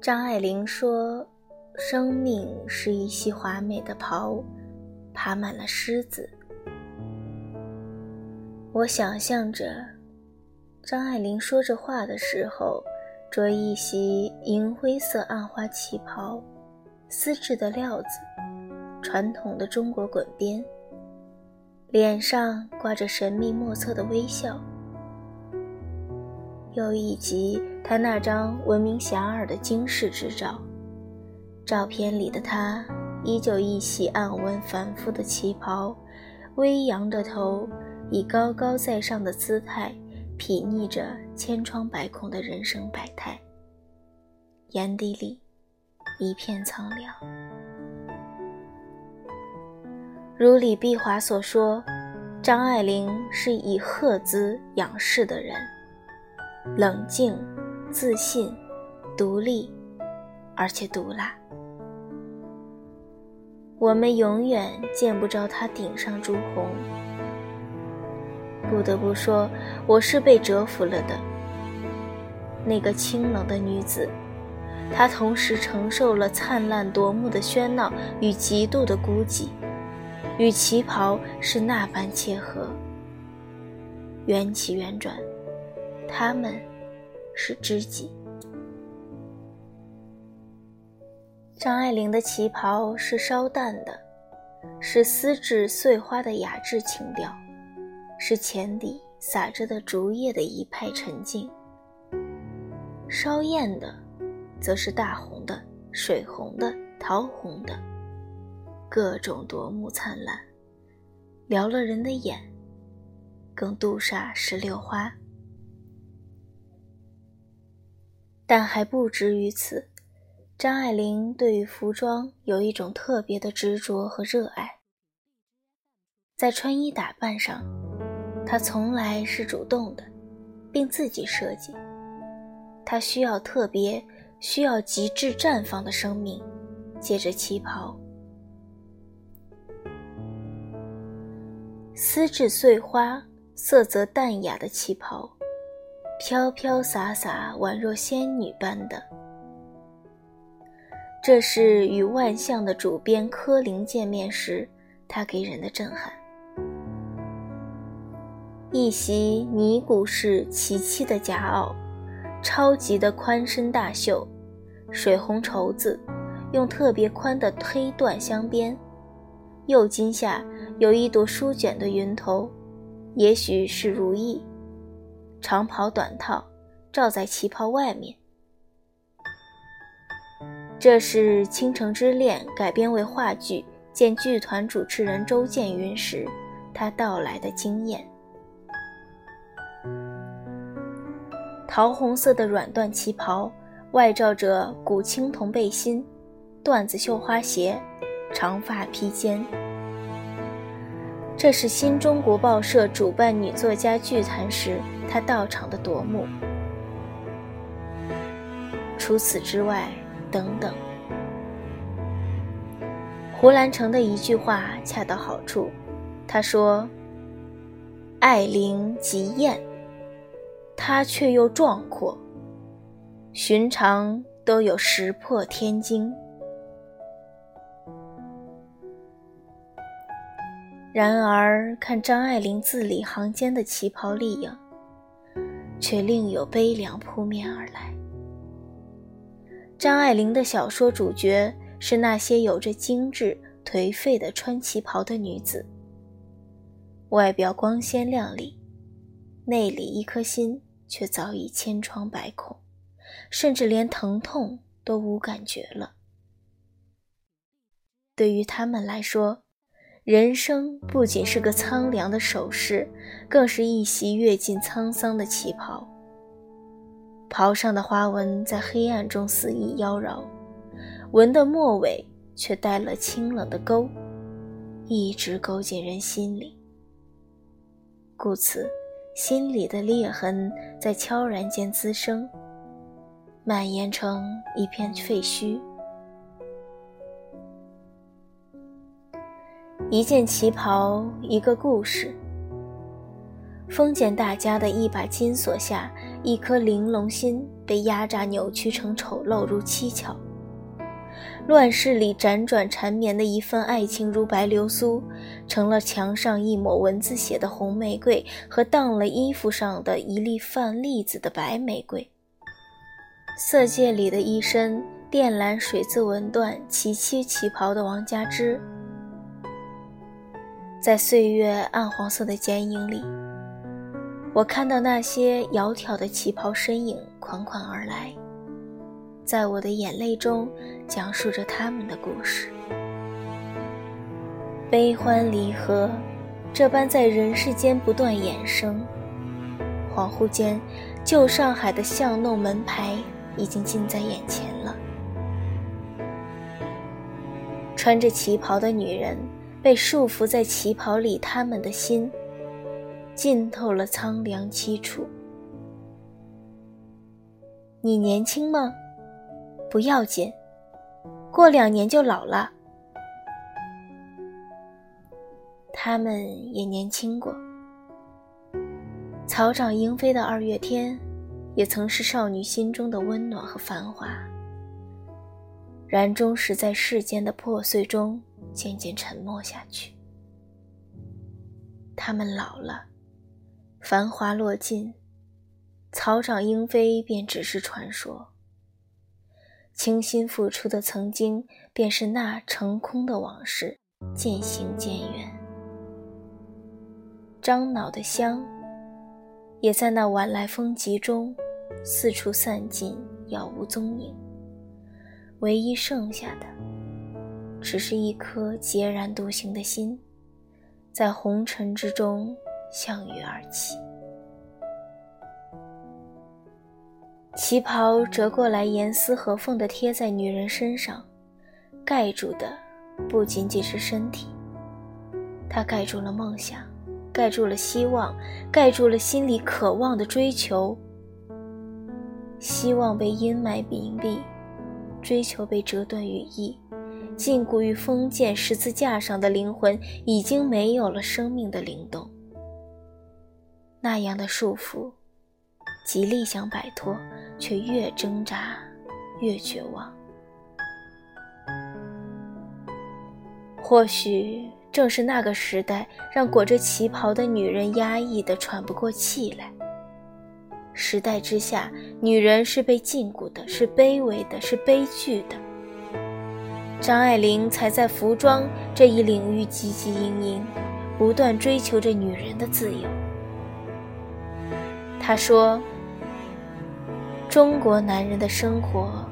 张爱玲说：“生命是一袭华美的袍，爬满了虱子。”我想象着，张爱玲说这话的时候，着一袭银灰色暗花旗袍，丝质的料子，传统的中国滚边，脸上挂着神秘莫测的微笑。又以及她那张闻名遐迩的惊世之照，照片里的她依旧一袭暗纹繁复的旗袍，微扬着头。以高高在上的姿态，睥睨着千疮百孔的人生百态，眼底里一片苍凉。如李碧华所说，张爱玲是以鹤姿仰视的人，冷静、自信、独立，而且毒辣。我们永远见不着她顶上朱红。不得不说，我是被折服了的。那个清冷的女子，她同时承受了灿烂夺目的喧闹与极度的孤寂，与旗袍是那般切合。缘起缘转，他们是知己。张爱玲的旗袍是稍淡的，是丝质碎花的雅致情调。是浅底洒着的竹叶的一派沉静，稍艳的，则是大红的、水红的、桃红的，各种夺目灿烂，撩了人的眼，更妒煞石榴花。但还不止于此，张爱玲对于服装有一种特别的执着和热爱，在穿衣打扮上。他从来是主动的，并自己设计。他需要特别、需要极致绽放的生命，借着旗袍，丝质碎花，色泽淡雅的旗袍，飘飘洒洒，宛若仙女般的。这是与万象的主编柯林见面时，他给人的震撼。一袭尼古式齐膝的夹袄，超级的宽身大袖，水红绸子，用特别宽的黑缎镶边，右襟下有一朵舒卷的云头，也许是如意。长袍短套罩在旗袍外面。这是《倾城之恋》改编为话剧，见剧团主持人周建云时，他到来的经验。桃红色的软缎旗袍，外罩着古青铜背心，缎子绣花鞋，长发披肩。这是新中国报社主办女作家聚谈时，他到场的夺目。除此之外，等等。胡兰成的一句话恰到好处，他说：“爱玲极艳。”她却又壮阔，寻常都有石破天惊。然而看张爱玲字里行间的旗袍丽影，却另有悲凉扑面而来。张爱玲的小说主角是那些有着精致颓废的穿旗袍的女子，外表光鲜亮丽，内里一颗心。却早已千疮百孔，甚至连疼痛都无感觉了。对于他们来说，人生不仅是个苍凉的首饰，更是一袭阅尽沧桑的旗袍。袍上的花纹在黑暗中肆意妖娆，纹的末尾却带了清冷的勾，一直勾进人心里。故此。心里的裂痕在悄然间滋生，蔓延成一片废墟。一件旗袍，一个故事。封建大家的一把金锁下，一颗玲珑心被压榨扭曲成丑陋如蹊跷。乱世里辗转缠绵的一份爱情，如白流苏，成了墙上一抹蚊子血的红玫瑰和当了衣服上的一粒饭粒子的白玫瑰。色戒里的一身靛蓝水渍纹缎齐膝旗袍的王佳芝，在岁月暗黄色的剪影里，我看到那些窈窕的旗袍身影款款而来。在我的眼泪中，讲述着他们的故事。悲欢离合，这般在人世间不断衍生。恍惚间，旧上海的巷弄门牌已经近在眼前了。穿着旗袍的女人被束缚在旗袍里，他们的心浸透了苍凉凄楚。你年轻吗？不要紧，过两年就老了。他们也年轻过。草长莺飞的二月天，也曾是少女心中的温暖和繁华。然终是在世间的破碎中渐渐沉默下去。他们老了，繁华落尽，草长莺飞便只是传说。倾心付出的曾经，便是那成空的往事，渐行渐远。樟脑的香，也在那晚来风急中，四处散尽，杳无踪影。唯一剩下的，只是一颗孑然独行的心，在红尘之中向雨而起。旗袍折过来，严丝合缝地贴在女人身上，盖住的不仅仅是身体，它盖住了梦想，盖住了希望，盖住了心里渴望的追求。希望被阴霾屏蔽，追求被折断羽翼，禁锢于封建十字架上的灵魂已经没有了生命的灵动。那样的束缚。极力想摆脱，却越挣扎越绝望。或许正是那个时代，让裹着旗袍的女人压抑的喘不过气来。时代之下，女人是被禁锢的，是卑微的，是悲剧的。张爱玲才在服装这一领域汲汲营营，不断追求着女人的自由。她说。中国男人的生活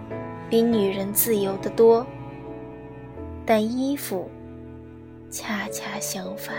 比女人自由得多，但衣服恰恰相反。